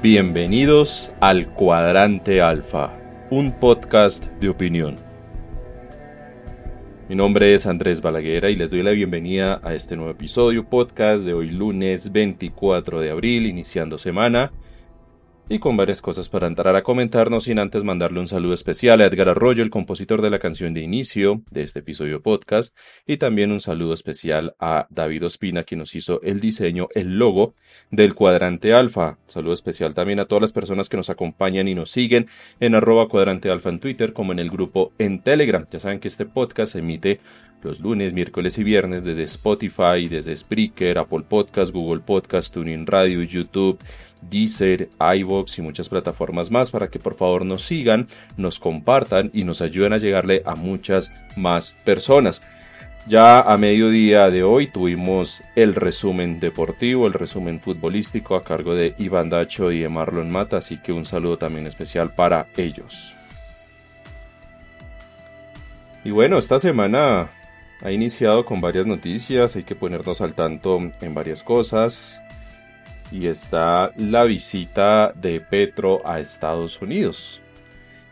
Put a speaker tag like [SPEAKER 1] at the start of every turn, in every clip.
[SPEAKER 1] Bienvenidos al Cuadrante Alfa, un podcast de opinión. Mi nombre es Andrés Balaguera y les doy la bienvenida a este nuevo episodio podcast de hoy lunes 24 de abril, iniciando semana y con varias cosas para entrar a comentarnos sin antes mandarle un saludo especial a Edgar Arroyo, el compositor de la canción de inicio de este episodio podcast, y también un saludo especial a David Ospina, quien nos hizo el diseño, el logo del cuadrante alfa. Saludo especial también a todas las personas que nos acompañan y nos siguen en arroba cuadrante alfa en Twitter como en el grupo en Telegram. Ya saben que este podcast se emite los lunes, miércoles y viernes desde Spotify, desde Spreaker, Apple Podcast, Google Podcast, TuneIn Radio, YouTube, Deezer, iVoox y muchas plataformas más para que por favor nos sigan, nos compartan y nos ayuden a llegarle a muchas más personas. Ya a mediodía de hoy tuvimos el resumen deportivo, el resumen futbolístico a cargo de Iván Dacho y de Marlon Mata, así que un saludo también especial para ellos. Y bueno, esta semana ha iniciado con varias noticias, hay que ponernos al tanto en varias cosas y está la visita de Petro a Estados Unidos.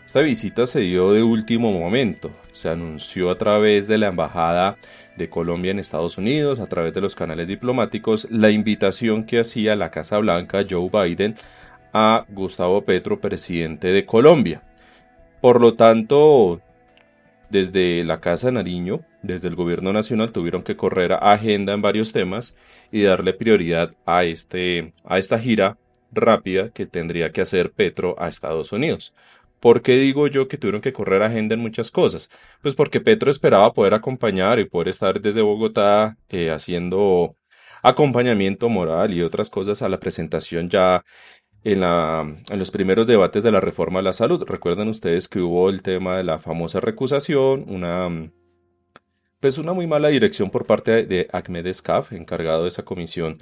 [SPEAKER 1] Esta visita se dio de último momento, se anunció a través de la Embajada de Colombia en Estados Unidos, a través de los canales diplomáticos, la invitación que hacía la Casa Blanca Joe Biden a Gustavo Petro, presidente de Colombia. Por lo tanto, desde la Casa Nariño, desde el Gobierno Nacional, tuvieron que correr a agenda en varios temas y darle prioridad a, este, a esta gira rápida que tendría que hacer Petro a Estados Unidos. ¿Por qué digo yo que tuvieron que correr agenda en muchas cosas? Pues porque Petro esperaba poder acompañar y poder estar desde Bogotá eh, haciendo acompañamiento moral y otras cosas a la presentación ya en, la, en los primeros debates de la reforma a la salud. Recuerdan ustedes que hubo el tema de la famosa recusación, una pues una muy mala dirección por parte de Ahmed Escaf, encargado de esa comisión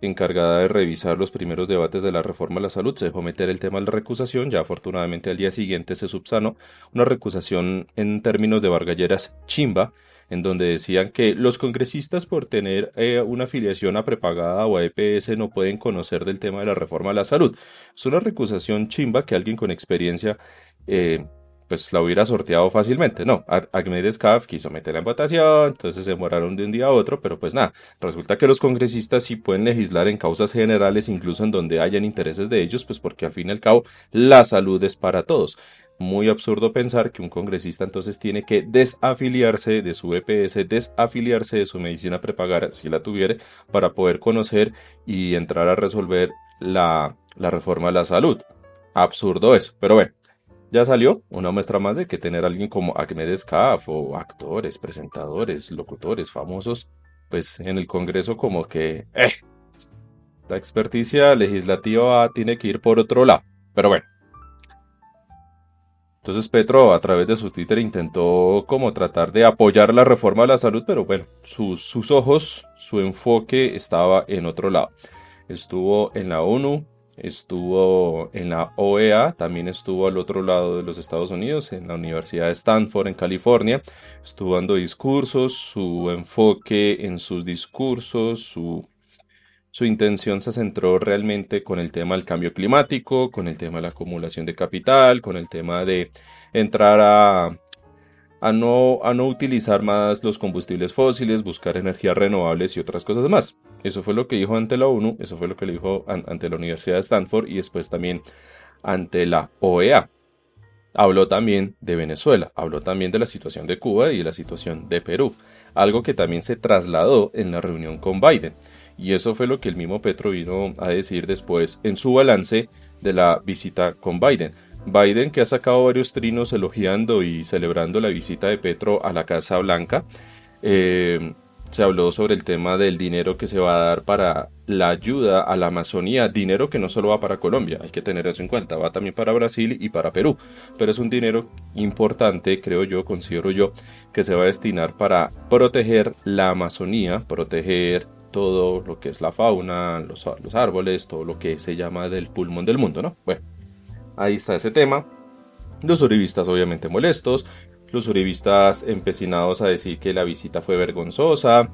[SPEAKER 1] encargada de revisar los primeros debates de la reforma a la salud, se dejó meter el tema de la recusación. Ya afortunadamente al día siguiente se subsanó una recusación en términos de bargalleras chimba, en donde decían que los congresistas por tener eh, una afiliación a prepagada o a EPS no pueden conocer del tema de la reforma a la salud. Es una recusación chimba que alguien con experiencia eh, pues la hubiera sorteado fácilmente. No, Ahmed Escaf quiso meterla en votación, entonces se demoraron de un día a otro, pero pues nada, resulta que los congresistas sí pueden legislar en causas generales, incluso en donde hayan intereses de ellos, pues porque al fin y al cabo la salud es para todos. Muy absurdo pensar que un congresista entonces tiene que desafiliarse de su EPS, desafiliarse de su medicina prepagada, si la tuviere, para poder conocer y entrar a resolver la, la reforma de la salud. Absurdo eso, pero bueno, ya salió una muestra más de que tener alguien como Ahmed Escaf o actores, presentadores, locutores famosos, pues en el Congreso como que... Eh, la experticia legislativa tiene que ir por otro lado. Pero bueno. Entonces Petro a través de su Twitter intentó como tratar de apoyar la reforma de la salud, pero bueno, sus, sus ojos, su enfoque estaba en otro lado. Estuvo en la ONU, estuvo en la OEA, también estuvo al otro lado de los Estados Unidos, en la Universidad de Stanford, en California, estuvo dando discursos, su enfoque en sus discursos, su, su intención se centró realmente con el tema del cambio climático, con el tema de la acumulación de capital, con el tema de entrar a a no, a no utilizar más los combustibles fósiles, buscar energías renovables y otras cosas más. Eso fue lo que dijo ante la ONU, eso fue lo que le dijo ante la Universidad de Stanford y después también ante la OEA. Habló también de Venezuela, habló también de la situación de Cuba y de la situación de Perú, algo que también se trasladó en la reunión con Biden. Y eso fue lo que el mismo Petro vino a decir después en su balance de la visita con Biden. Biden, que ha sacado varios trinos elogiando y celebrando la visita de Petro a la Casa Blanca, eh, se habló sobre el tema del dinero que se va a dar para la ayuda a la Amazonía, dinero que no solo va para Colombia, hay que tener eso en cuenta, va también para Brasil y para Perú, pero es un dinero importante, creo yo, considero yo, que se va a destinar para proteger la Amazonía, proteger todo lo que es la fauna, los, los árboles, todo lo que se llama del pulmón del mundo, ¿no? Bueno, Ahí está ese tema. Los uribistas obviamente molestos, los uribistas empecinados a decir que la visita fue vergonzosa,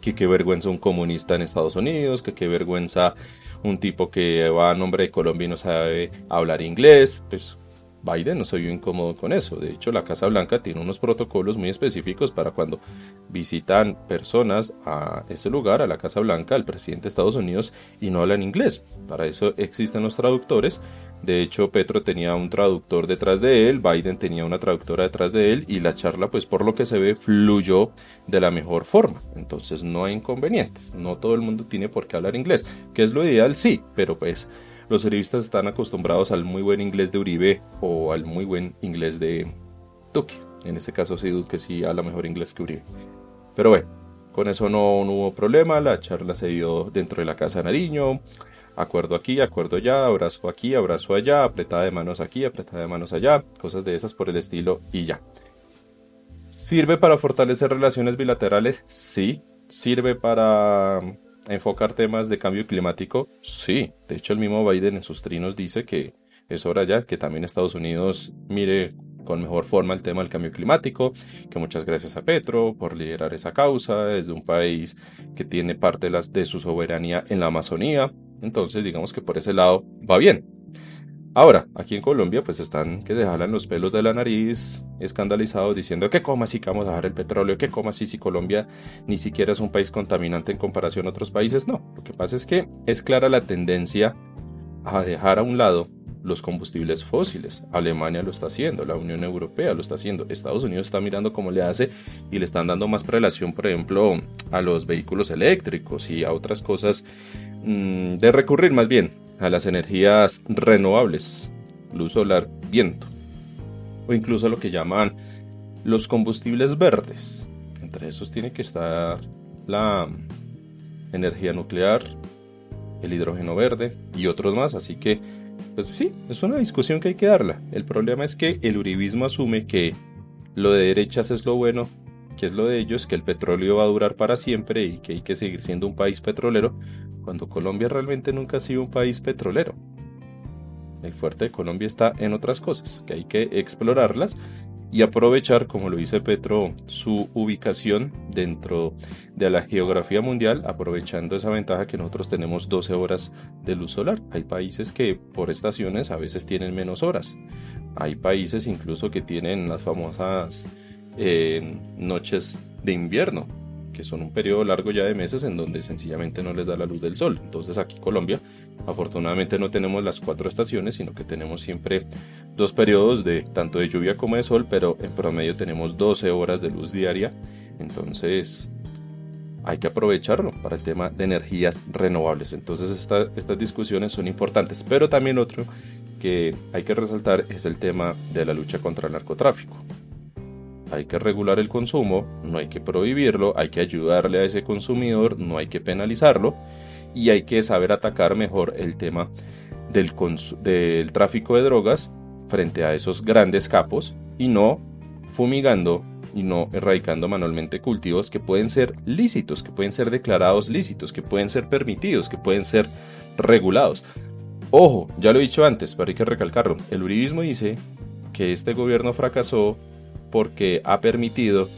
[SPEAKER 1] que qué vergüenza un comunista en Estados Unidos, que qué vergüenza un tipo que va a nombre de Colombia y no sabe hablar inglés, pues Biden no se vio incómodo con eso. De hecho, la Casa Blanca tiene unos protocolos muy específicos para cuando visitan personas a ese lugar, a la Casa Blanca, al presidente de Estados Unidos, y no hablan inglés. Para eso existen los traductores. De hecho, Petro tenía un traductor detrás de él, Biden tenía una traductora detrás de él, y la charla, pues por lo que se ve, fluyó de la mejor forma. Entonces no hay inconvenientes. No todo el mundo tiene por qué hablar inglés. Que es lo ideal, sí, pero pues los uribistas están acostumbrados al muy buen inglés de Uribe o al muy buen inglés de Duque. En este caso sí, Duque sí habla mejor inglés que Uribe. Pero bueno, con eso no, hubo problema, la charla se dio dentro de la casa de Nariño, acuerdo aquí, acuerdo allá, abrazo aquí, abrazo allá, apretada de manos aquí, apretada de manos allá, cosas de esas por el estilo y ya. ¿Sirve para fortalecer relaciones bilaterales? Sí. ¿Sirve para enfocar temas de cambio climático? Sí, de hecho el mismo Biden en sus trinos dice que es hora ya que también Estados Unidos mire con mejor forma el tema del cambio climático, que muchas gracias a Petro por liderar esa causa desde un país que tiene parte de, de su soberanía en la Amazonía, entonces digamos que por ese lado va bien. Ahora, aquí en Colombia, pues están que se jalan los pelos de la nariz, escandalizados, diciendo que cómo así vamos a dejar el petróleo, que cómo así si Colombia ni siquiera es un país contaminante en comparación a otros países. No, lo que pasa es que es clara la tendencia a dejar a un lado los combustibles fósiles. Alemania lo está haciendo, la Unión Europea lo está haciendo, Estados Unidos está mirando cómo le hace y le están dando más prelación, por ejemplo, a los vehículos eléctricos y a otras cosas de recurrir más bien a las energías renovables, luz solar, viento, o incluso lo que llaman los combustibles verdes. Entre esos tiene que estar la energía nuclear, el hidrógeno verde y otros más, así que pues sí, es una discusión que hay que darla. El problema es que el uribismo asume que lo de derechas es lo bueno, que es lo de ellos, que el petróleo va a durar para siempre y que hay que seguir siendo un país petrolero, cuando Colombia realmente nunca ha sido un país petrolero. El fuerte de Colombia está en otras cosas, que hay que explorarlas y aprovechar, como lo dice Petro, su ubicación dentro de la geografía mundial, aprovechando esa ventaja que nosotros tenemos 12 horas de luz solar. Hay países que por estaciones a veces tienen menos horas. Hay países incluso que tienen las famosas eh, noches de invierno, que son un periodo largo ya de meses en donde sencillamente no les da la luz del sol. Entonces aquí Colombia, afortunadamente no tenemos las cuatro estaciones, sino que tenemos siempre dos periodos de tanto de lluvia como de sol, pero en promedio tenemos 12 horas de luz diaria. Entonces hay que aprovecharlo para el tema de energías renovables. Entonces estas discusiones son importantes, pero también otro que hay que resaltar es el tema de la lucha contra el narcotráfico hay que regular el consumo, no hay que prohibirlo, hay que ayudarle a ese consumidor, no hay que penalizarlo y hay que saber atacar mejor el tema del, tráfico de drogas frente a esos grandes capos y no fumigando y no erradicando manualmente cultivos que pueden ser lícitos, que pueden ser declarados lícitos, que pueden ser permitidos, que pueden ser regulados. Ojo, ya lo he dicho antes, pero hay que recalcarlo. El uribismo dice que este gobierno fracasó porque ha permitido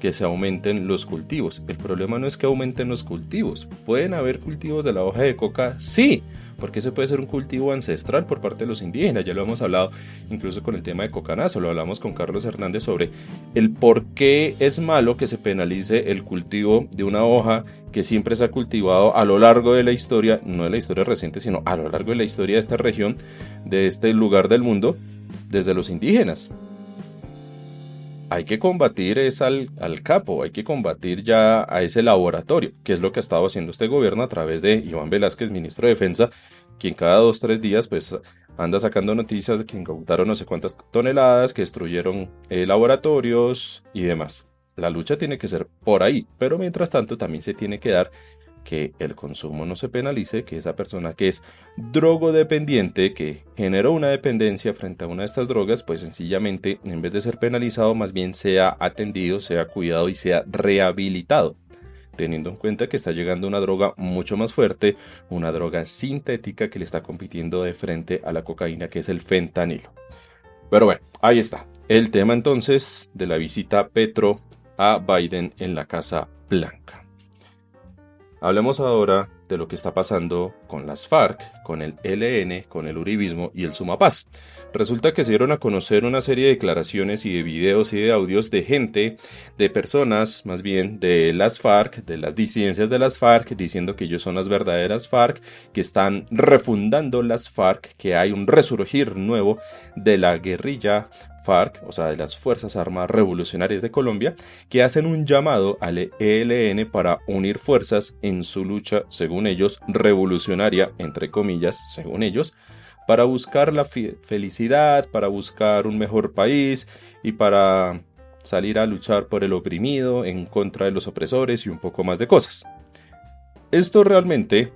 [SPEAKER 1] que se aumenten los cultivos. El problema no es que aumenten los cultivos. ¿Pueden haber cultivos de la hoja de coca? Sí, porque ese puede ser un cultivo ancestral por parte de los indígenas. Ya lo hemos hablado incluso con el tema de cocanazo, lo hablamos con Carlos Hernández sobre el por qué es malo que se penalice el cultivo de una hoja que siempre se ha cultivado a lo largo de la historia, no de la historia reciente, sino a lo largo de la historia de esta región, de este lugar del mundo, desde los indígenas hay que combatir es al, capo, hay que combatir ya a ese laboratorio, que es lo que ha estado haciendo este gobierno a través de Iván Velázquez, ministro de Defensa, quien cada dos, tres días pues anda sacando noticias de que incautaron no sé cuántas toneladas, que destruyeron eh, laboratorios y demás. La lucha tiene que ser por ahí, pero mientras tanto también se tiene que dar que el consumo no se penalice, que esa persona que es drogodependiente, que generó una dependencia frente a una de estas drogas, pues sencillamente en vez de ser penalizado, más bien sea atendido, sea cuidado y sea rehabilitado teniendo en cuenta que está llegando una droga mucho más fuerte, una droga sintética que le está compitiendo de frente a la cocaína, que es el fentanilo. Pero bueno, ahí está. El tema entonces de la visita Petro a Biden en la Casa Blanca. Hablemos ahora de lo que está pasando con las FARC, con el LN, con el Uribismo y el Sumapaz. Resulta que se dieron a conocer una serie de declaraciones y de videos y de audios de gente, de personas más bien de las FARC, de las disidencias de las FARC, diciendo que ellos son las verdaderas FARC, que están refundando las FARC, que hay un resurgir nuevo de la guerrilla FARC, o sea, de las Fuerzas Armadas Revolucionarias de Colombia, que hacen un llamado al ELN para unir fuerzas en su lucha, según ellos, revolucionaria, entre comillas, según ellos, para buscar la felicidad, para buscar un mejor país y para salir a luchar por el oprimido, en contra de los opresores y un poco más de cosas. Esto realmente,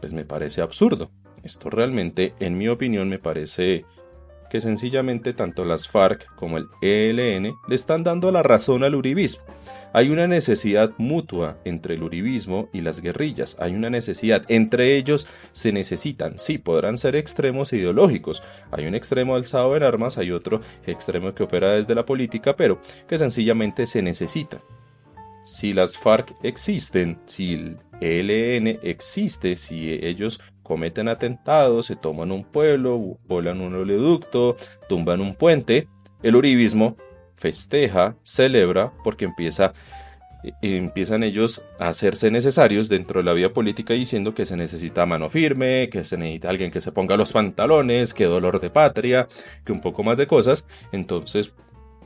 [SPEAKER 1] pues me parece absurdo. Esto realmente, en mi opinión, me parece que sencillamente tanto las FARC como el ELN le están dando la razón al uribismo. Hay una necesidad mutua entre el uribismo y las guerrillas, hay una necesidad, entre ellos se necesitan, sí, podrán ser extremos ideológicos, hay un extremo alzado en armas, hay otro extremo que opera desde la política, pero que sencillamente se necesitan. Si las FARC existen, si el ELN existe, si ellos cometen atentados, se toman un pueblo, volan un oleoducto, tumban un puente, el uribismo festeja, celebra, porque empieza, eh, empiezan ellos a hacerse necesarios dentro de la vida política diciendo que se necesita mano firme, que se necesita alguien que se ponga los pantalones, que dolor de patria, que un poco más de cosas. Entonces,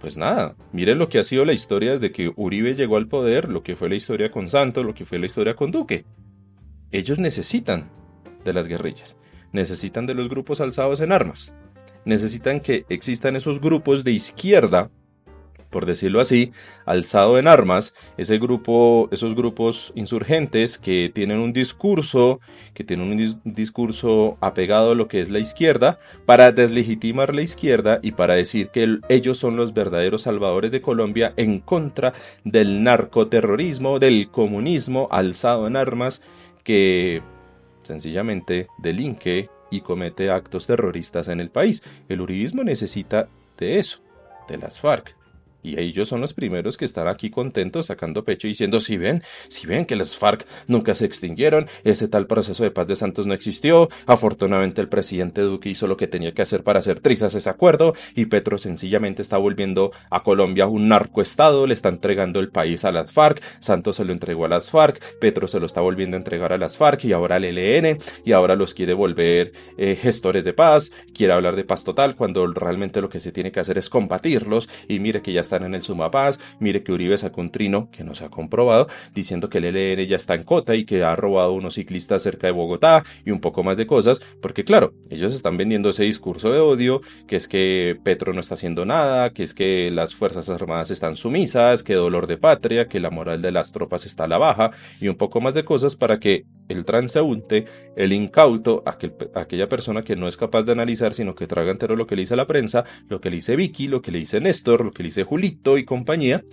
[SPEAKER 1] pues nada, miren lo que ha sido la historia desde que Uribe llegó al poder, lo que fue la historia con Santos, lo que fue la historia con Duque. Ellos necesitan de las guerrillas. Necesitan de los grupos alzados en armas. Necesitan que existan esos grupos de izquierda, por decirlo así, alzado en armas, ese grupo, esos grupos insurgentes que tienen un discurso, que tienen un discurso apegado a lo que es la izquierda, para deslegitimar la izquierda y para decir que ellos son los verdaderos salvadores de Colombia en contra del narcoterrorismo, del comunismo alzado en armas que sencillamente delinque y comete actos terroristas en el país. El uribismo necesita de eso, de las FARC. Y ellos son los primeros que están aquí contentos sacando pecho y diciendo, si ven, si ven que las FARC nunca se extinguieron, ese tal proceso de paz de Santos no existió, afortunadamente el presidente Duque hizo lo que tenía que hacer para hacer trizas ese acuerdo y Petro sencillamente está volviendo a Colombia un narcoestado, le está entregando el país a las FARC, Santos se lo entregó a las FARC, Petro se lo está volviendo a entregar a las FARC y ahora al ELN y ahora los quiere volver eh, gestores de paz, quiere hablar de paz total cuando realmente lo que se tiene que hacer es combatirlos y mire que ya está están en el Sumapaz, mire que Uribe sacó un trino que no se ha comprobado, diciendo que el LN ya está en cota y que ha robado unos ciclistas cerca de Bogotá y un poco más de cosas, porque claro, ellos están vendiendo ese discurso de odio, que es que Petro no está haciendo nada, que es que las Fuerzas Armadas están sumisas, que dolor de patria, que la moral de las tropas está a la baja y un poco más de cosas para que el transeúnte, el incauto, aquella persona que no es capaz de analizar, sino que traga entero lo que le dice la prensa, lo que le dice Vicky, lo que le dice Néstor, lo que le dice Julito y compañía,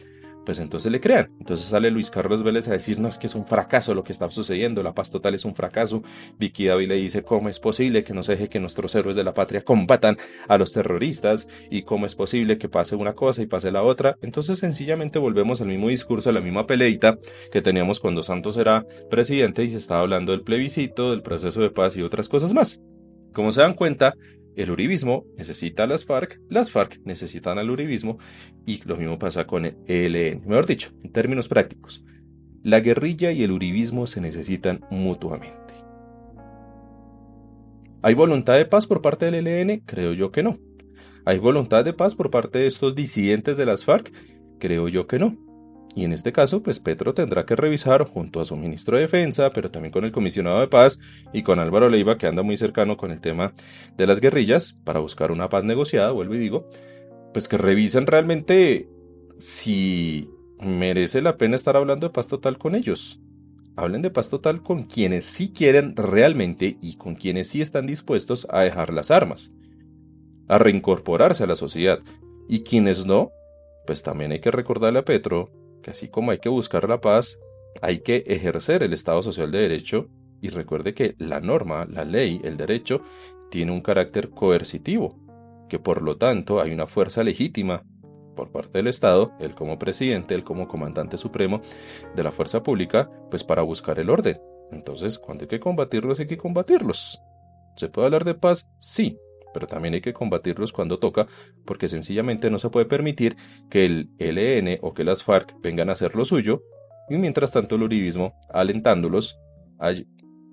[SPEAKER 1] pues entonces le crean. Entonces sale Luis Carlos Vélez a decir, no, es que es un fracaso lo que está sucediendo, la paz total es un fracaso. Vicky David le dice, ¿cómo es posible que no se deje que nuestros héroes de la patria combatan a los terroristas? ¿Y cómo es posible que pase una cosa y pase la otra? Entonces sencillamente volvemos al mismo discurso, a la misma peleita que teníamos cuando Santos era presidente y se estaba hablando del plebiscito, del proceso de paz y otras cosas más. Como se dan cuenta, el uribismo necesita a las FARC, las FARC necesitan al uribismo y lo mismo pasa con el ELN. Mejor dicho, en términos prácticos, la guerrilla y el uribismo se necesitan mutuamente. ¿Hay voluntad de paz por parte del ELN? Creo yo que no. ¿Hay voluntad de paz por parte de estos disidentes de las FARC? Creo yo que no. Y en este caso, pues Petro tendrá que revisar junto a su ministro de Defensa, pero también con el comisionado de paz y con Álvaro Leiva, que anda muy cercano con el tema de las guerrillas, para buscar una paz negociada, vuelvo y digo, pues que revisen realmente si merece la pena estar hablando de paz total con ellos. Hablen de paz total con quienes sí quieren realmente y con quienes sí están dispuestos a dejar las armas, a reincorporarse a la sociedad. Y quienes no, pues también hay que recordarle a Petro que así como hay que buscar la paz, hay que ejercer el Estado Social de Derecho y recuerde que la norma, la ley, el derecho, tiene un carácter coercitivo, que por lo tanto hay una fuerza legítima por parte del Estado, él como presidente, él como comandante supremo de la fuerza pública, pues para buscar el orden. Entonces, cuando hay que combatirlos, hay que combatirlos. ¿Se puede hablar de paz? Sí, pero también hay que combatirlos cuando toca, porque sencillamente no se puede permitir que el LN o que las FARC vengan a hacer lo suyo, y mientras tanto el uribismo alentándolos,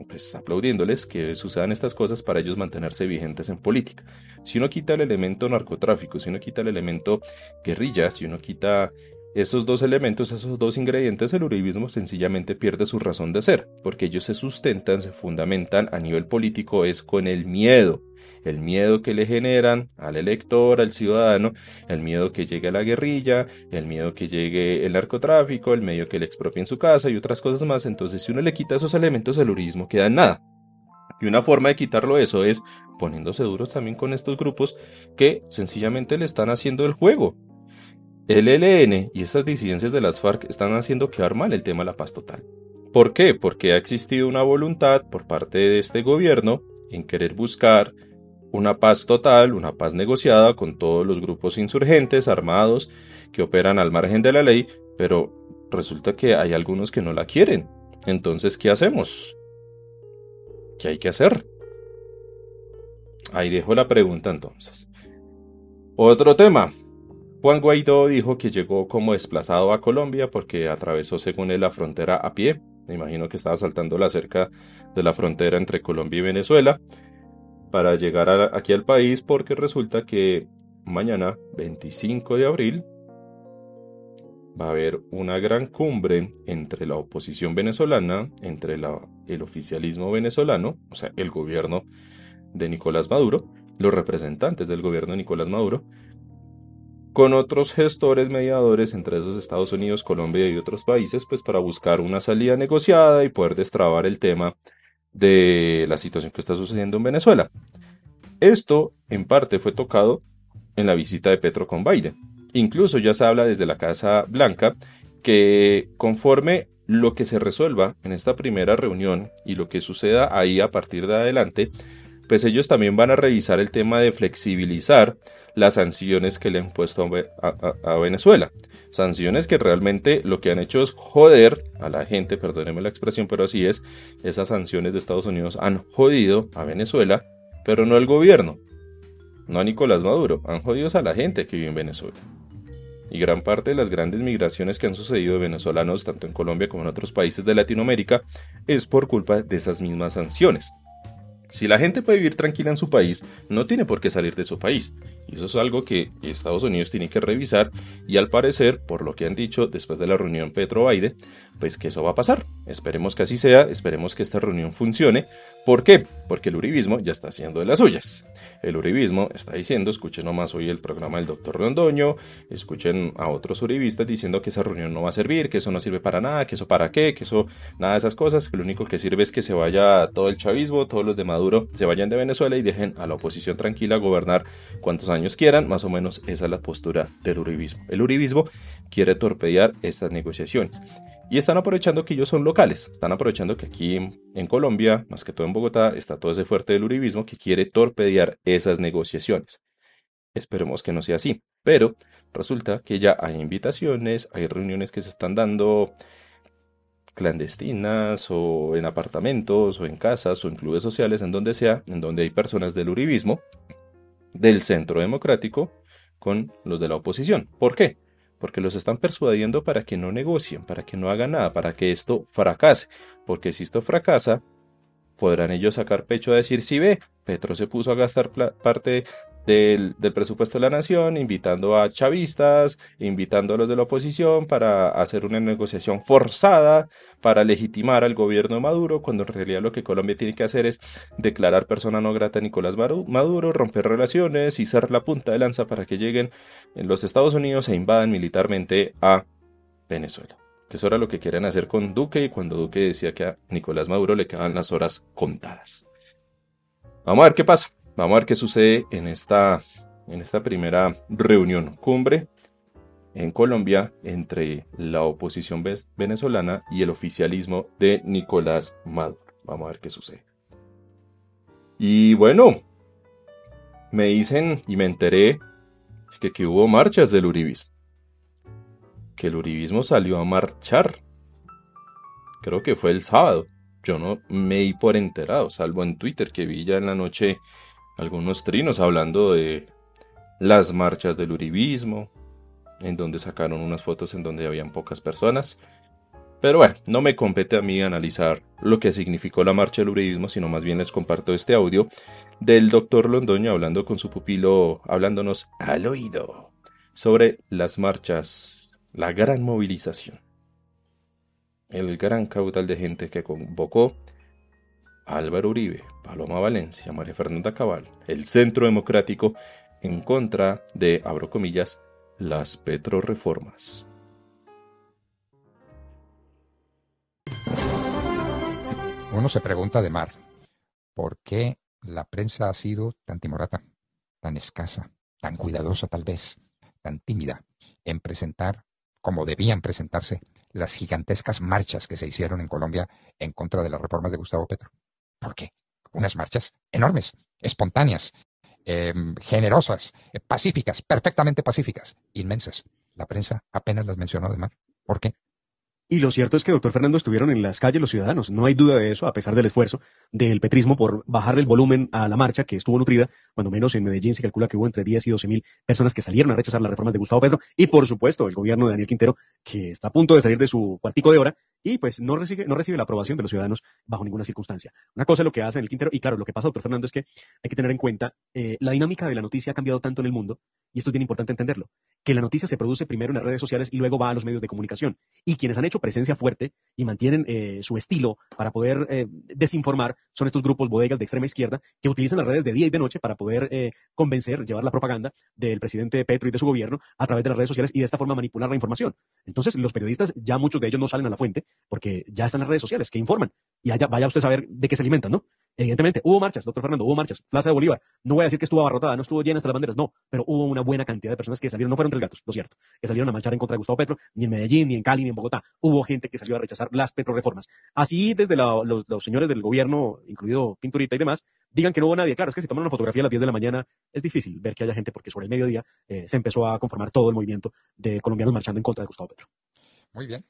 [SPEAKER 1] pues aplaudiéndoles que sucedan estas cosas para ellos mantenerse vigentes en política. Si uno quita el elemento narcotráfico, si uno quita el elemento guerrilla, si uno quita esos dos elementos, esos dos ingredientes, el uribismo sencillamente pierde su razón de ser, porque ellos se sustentan, se fundamentan a nivel político es con el miedo, el miedo que le generan al elector, al ciudadano, el miedo que llegue a la guerrilla, el miedo que llegue el narcotráfico, el miedo que le expropien su casa y otras cosas más. Entonces, si uno le quita esos elementos, el uribismo queda en nada. Y una forma de quitarlo eso es poniéndose duros también con estos grupos que sencillamente le están haciendo el juego. El ELN y estas disidencias de las FARC están haciendo quedar mal el tema de la paz total. ¿Por qué? Porque ha existido una voluntad por parte de este gobierno en querer buscar una paz total, una paz negociada con todos los grupos insurgentes armados que operan al margen de la ley, pero resulta que hay algunos que no la quieren. Entonces, ¿qué hacemos? ¿Qué hay que hacer? Ahí dejo la pregunta entonces. Otro tema, Juan Guaidó dijo que llegó como desplazado a Colombia porque atravesó según él la frontera a pie. Me imagino que estaba saltando la cerca de la frontera entre Colombia y Venezuela para llegar aquí al país porque resulta que mañana, 25 de abril, va a haber una gran cumbre entre la oposición venezolana, entre el oficialismo venezolano, o sea, el gobierno de Nicolás Maduro, los representantes del gobierno de Nicolás Maduro, con otros gestores mediadores entre esos Estados Unidos, Colombia y otros países, pues para buscar una salida negociada y poder destrabar el tema de la situación que está sucediendo en Venezuela. Esto, en parte, fue tocado en la visita de Petro con Biden. Incluso ya se habla desde la Casa Blanca que conforme lo que se resuelva en esta primera reunión y lo que suceda ahí a partir de adelante, pues ellos también van a revisar el tema de flexibilizar las sanciones que le han puesto a, Venezuela. Sanciones que realmente lo que han hecho es joder a la gente, perdónenme la expresión, pero así es, esas sanciones de Estados Unidos han jodido a Venezuela, pero no al gobierno, no a Nicolás Maduro, han jodido a la gente que vive en Venezuela. Y gran parte de las grandes migraciones que han sucedido de venezolanos, tanto en Colombia como en otros países de Latinoamérica, es por culpa de esas mismas sanciones. Si la gente puede vivir tranquila en su país, no tiene por qué salir de su país. Y eso es algo que Estados Unidos tiene que revisar y al parecer, por lo que han dicho después de la reunión Petro-Biden, pues que eso va a pasar. Esperemos que así sea, esperemos que esta reunión funcione. ¿Por qué? Porque el uribismo ya está haciendo de las suyas. El uribismo está diciendo, escuchen nomás hoy el programa del doctor Rondoño, escuchen a otros uribistas diciendo que esa reunión no va a servir, que eso no sirve para nada, que eso para qué, que eso nada de esas cosas, que lo único que sirve es que se vaya todo el chavismo, todos los de Maduro se vayan de Venezuela y dejen a la oposición tranquila gobernar cuantos años quieran, más o menos esa es la postura del uribismo. El uribismo quiere torpedear estas negociaciones. Y están aprovechando que ellos son locales, están aprovechando que aquí en Colombia, más que todo en Bogotá, está todo ese fuerte del uribismo que quiere torpedear esas negociaciones. Esperemos que no sea así, pero resulta que ya hay invitaciones, hay reuniones que se están dando clandestinas o en apartamentos o en casas o en clubes sociales, en donde sea, en donde hay personas del uribismo, del centro democrático, con los de la oposición. ¿Por qué? porque los están persuadiendo para que no negocien, para que no hagan nada, para que esto fracase, porque si esto fracasa, podrán ellos sacar pecho a decir, si ve, Petro se puso a gastar parte del, presupuesto de la nación, invitando a chavistas, invitando a los de la oposición para hacer una negociación forzada, para legitimar al gobierno de Maduro, cuando en realidad lo que Colombia tiene que hacer es declarar persona no grata a Nicolás Maduro, romper relaciones y ser la punta de lanza para que lleguen en los Estados Unidos e invadan militarmente a Venezuela. Que eso era lo que quieren hacer con Duque y cuando Duque decía que a Nicolás Maduro le quedaban las horas contadas. Vamos a ver qué pasa. Vamos a ver qué sucede en esta, en esta primera reunión cumbre en Colombia entre la oposición venezolana y el oficialismo de Nicolás Maduro. Vamos a ver qué sucede. Y bueno, me dicen y me enteré que, que hubo marchas del Uribismo. Que el Uribismo salió a marchar. Creo que fue el sábado. Yo no me di por enterado, salvo en Twitter que vi ya en la noche algunos trinos hablando de las marchas del uribismo, en donde sacaron unas fotos en donde habían pocas personas. Pero bueno, no me compete a mí analizar lo que significó la marcha del uribismo, sino más bien les comparto este audio del doctor Londoño hablando con su pupilo, hablándonos al oído sobre las marchas, la gran movilización, el gran caudal de gente que convocó Álvaro Uribe, Paloma Valencia, María Fernanda Cabal, el Centro Democrático, en contra de, abro comillas, las petroreformas.
[SPEAKER 2] Uno se pregunta de Mar, ¿por qué la prensa ha sido tan timorata, tan escasa, tan cuidadosa tal vez, tan tímida en presentar, como debían presentarse, las gigantescas marchas que se hicieron en Colombia en contra de las reformas de Gustavo Petro? ¿Por qué? Unas marchas enormes, espontáneas, em, generosas, pacíficas, perfectamente pacíficas, inmensas. La prensa apenas las mencionó de mar. ¿Por qué?
[SPEAKER 3] Y lo cierto es que, doctor Fernando, estuvieron en las calles los ciudadanos. No hay duda de eso, a pesar del esfuerzo del petrismo por bajar el volumen a la marcha, que estuvo nutrida. Cuando menos en Medellín se calcula que hubo entre 10 y 12 mil personas que salieron a rechazar las reformas de Gustavo Petro. Y, por supuesto, el gobierno de Daniel Quintero, que está a punto de salir de su cuartico de hora y pues no recibe, no recibe la aprobación de los ciudadanos bajo ninguna circunstancia. Una cosa es lo que hace en el Quintero. Y claro, lo que pasa, doctor Fernando, es que hay que tener en cuenta eh, la dinámica de la noticia ha cambiado tanto en el mundo, y esto es bien importante entenderlo, que la noticia se produce primero en las redes sociales y luego va a los medios de comunicación. Y quienes han hecho presencia fuerte y mantienen eh, su estilo para poder eh, desinformar son estos grupos bodegas de extrema izquierda que utilizan las redes de día y de noche para poder eh, convencer, llevar la propaganda del presidente Petro y de su gobierno a través de las redes sociales y de esta forma manipular la información. Entonces, los periodistas, ya muchos de ellos no salen a la fuente porque ya están las redes sociales que informan y vaya usted a saber de qué se alimentan, ¿no? Evidentemente, hubo marchas, doctor Fernando, hubo marchas. Plaza de Bolívar, no voy a decir que estuvo abarrotada, no estuvo llena hasta las banderas, no, pero hubo una buena cantidad de personas que salieron, no fueron tres gatos, lo cierto, que salieron a marchar en contra de Gustavo Petro, ni en Medellín, ni en Cali, ni en Bogotá. Hubo gente que salió a rechazar las petroreformas. Así, desde los, los, señores del gobierno, incluido Pinturita y demás, digan que no hubo nadie. Claro, es que si toman una fotografía a las 10 de la mañana, es difícil ver que haya gente porque sobre el mediodía eh, se empezó a conformar todo el movimiento de colombianos marchando en contra de Gustavo Petro.
[SPEAKER 2] Muy bien.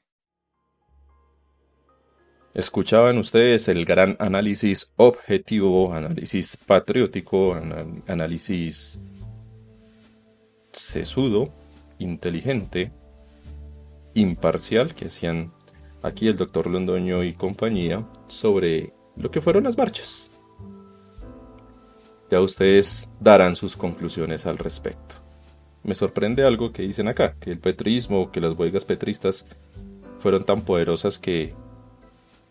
[SPEAKER 1] Escuchaban ustedes el gran análisis objetivo, análisis patriótico, análisis sesudo, inteligente, imparcial que hacían aquí el doctor Londoño y compañía sobre lo que fueron las marchas. Ya ustedes darán sus conclusiones al respecto. Me sorprende algo que dicen acá, que el petrismo, que las huelgas petristas fueron tan poderosas que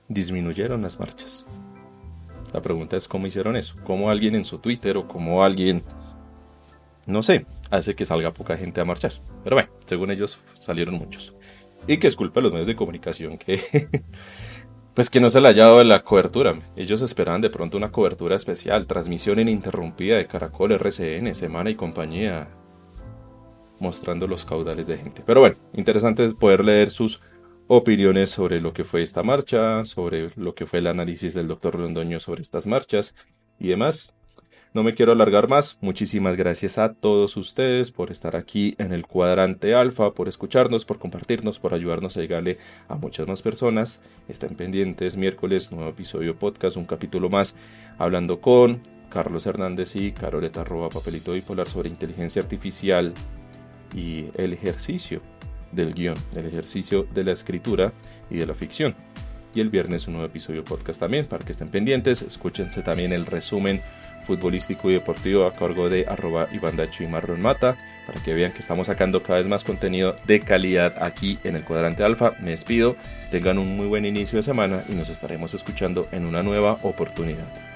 [SPEAKER 1] disminuyeron las marchas. La pregunta es cómo hicieron eso, cómo alguien en su Twitter o cómo alguien, no sé, hace que salga poca gente a marchar. Pero bueno, según ellos salieron muchos. Y que es culpa de los medios de comunicación que, pues que no se le haya dado la cobertura. Ellos esperaban de pronto una cobertura especial, transmisión ininterrumpida de Caracol, RCN, Semana y compañía, mostrando los caudales de gente. Pero bueno, interesante es poder leer sus opiniones sobre lo que fue esta marcha, sobre lo que fue el análisis del doctor Londoño sobre estas marchas y demás. No me quiero alargar más. Muchísimas gracias a todos ustedes por estar aquí en el cuadrante alfa, por escucharnos, por compartirnos, por ayudarnos a llegarle a muchas más personas. Estén pendientes miércoles, nuevo episodio podcast, un capítulo más, hablando con Carlos Hernández y Caroleta Papelito Bipolar sobre inteligencia artificial y el ejercicio del guion, del ejercicio de la escritura y de la ficción. Y el viernes un nuevo episodio podcast también, para que estén pendientes, escúchense también el resumen futbolístico y deportivo a cargo de arroba y Marlon Mata, para que vean que estamos sacando cada vez más contenido de calidad aquí en el cuadrante alfa. Me despido, tengan un muy buen inicio de semana y nos estaremos escuchando en una nueva oportunidad.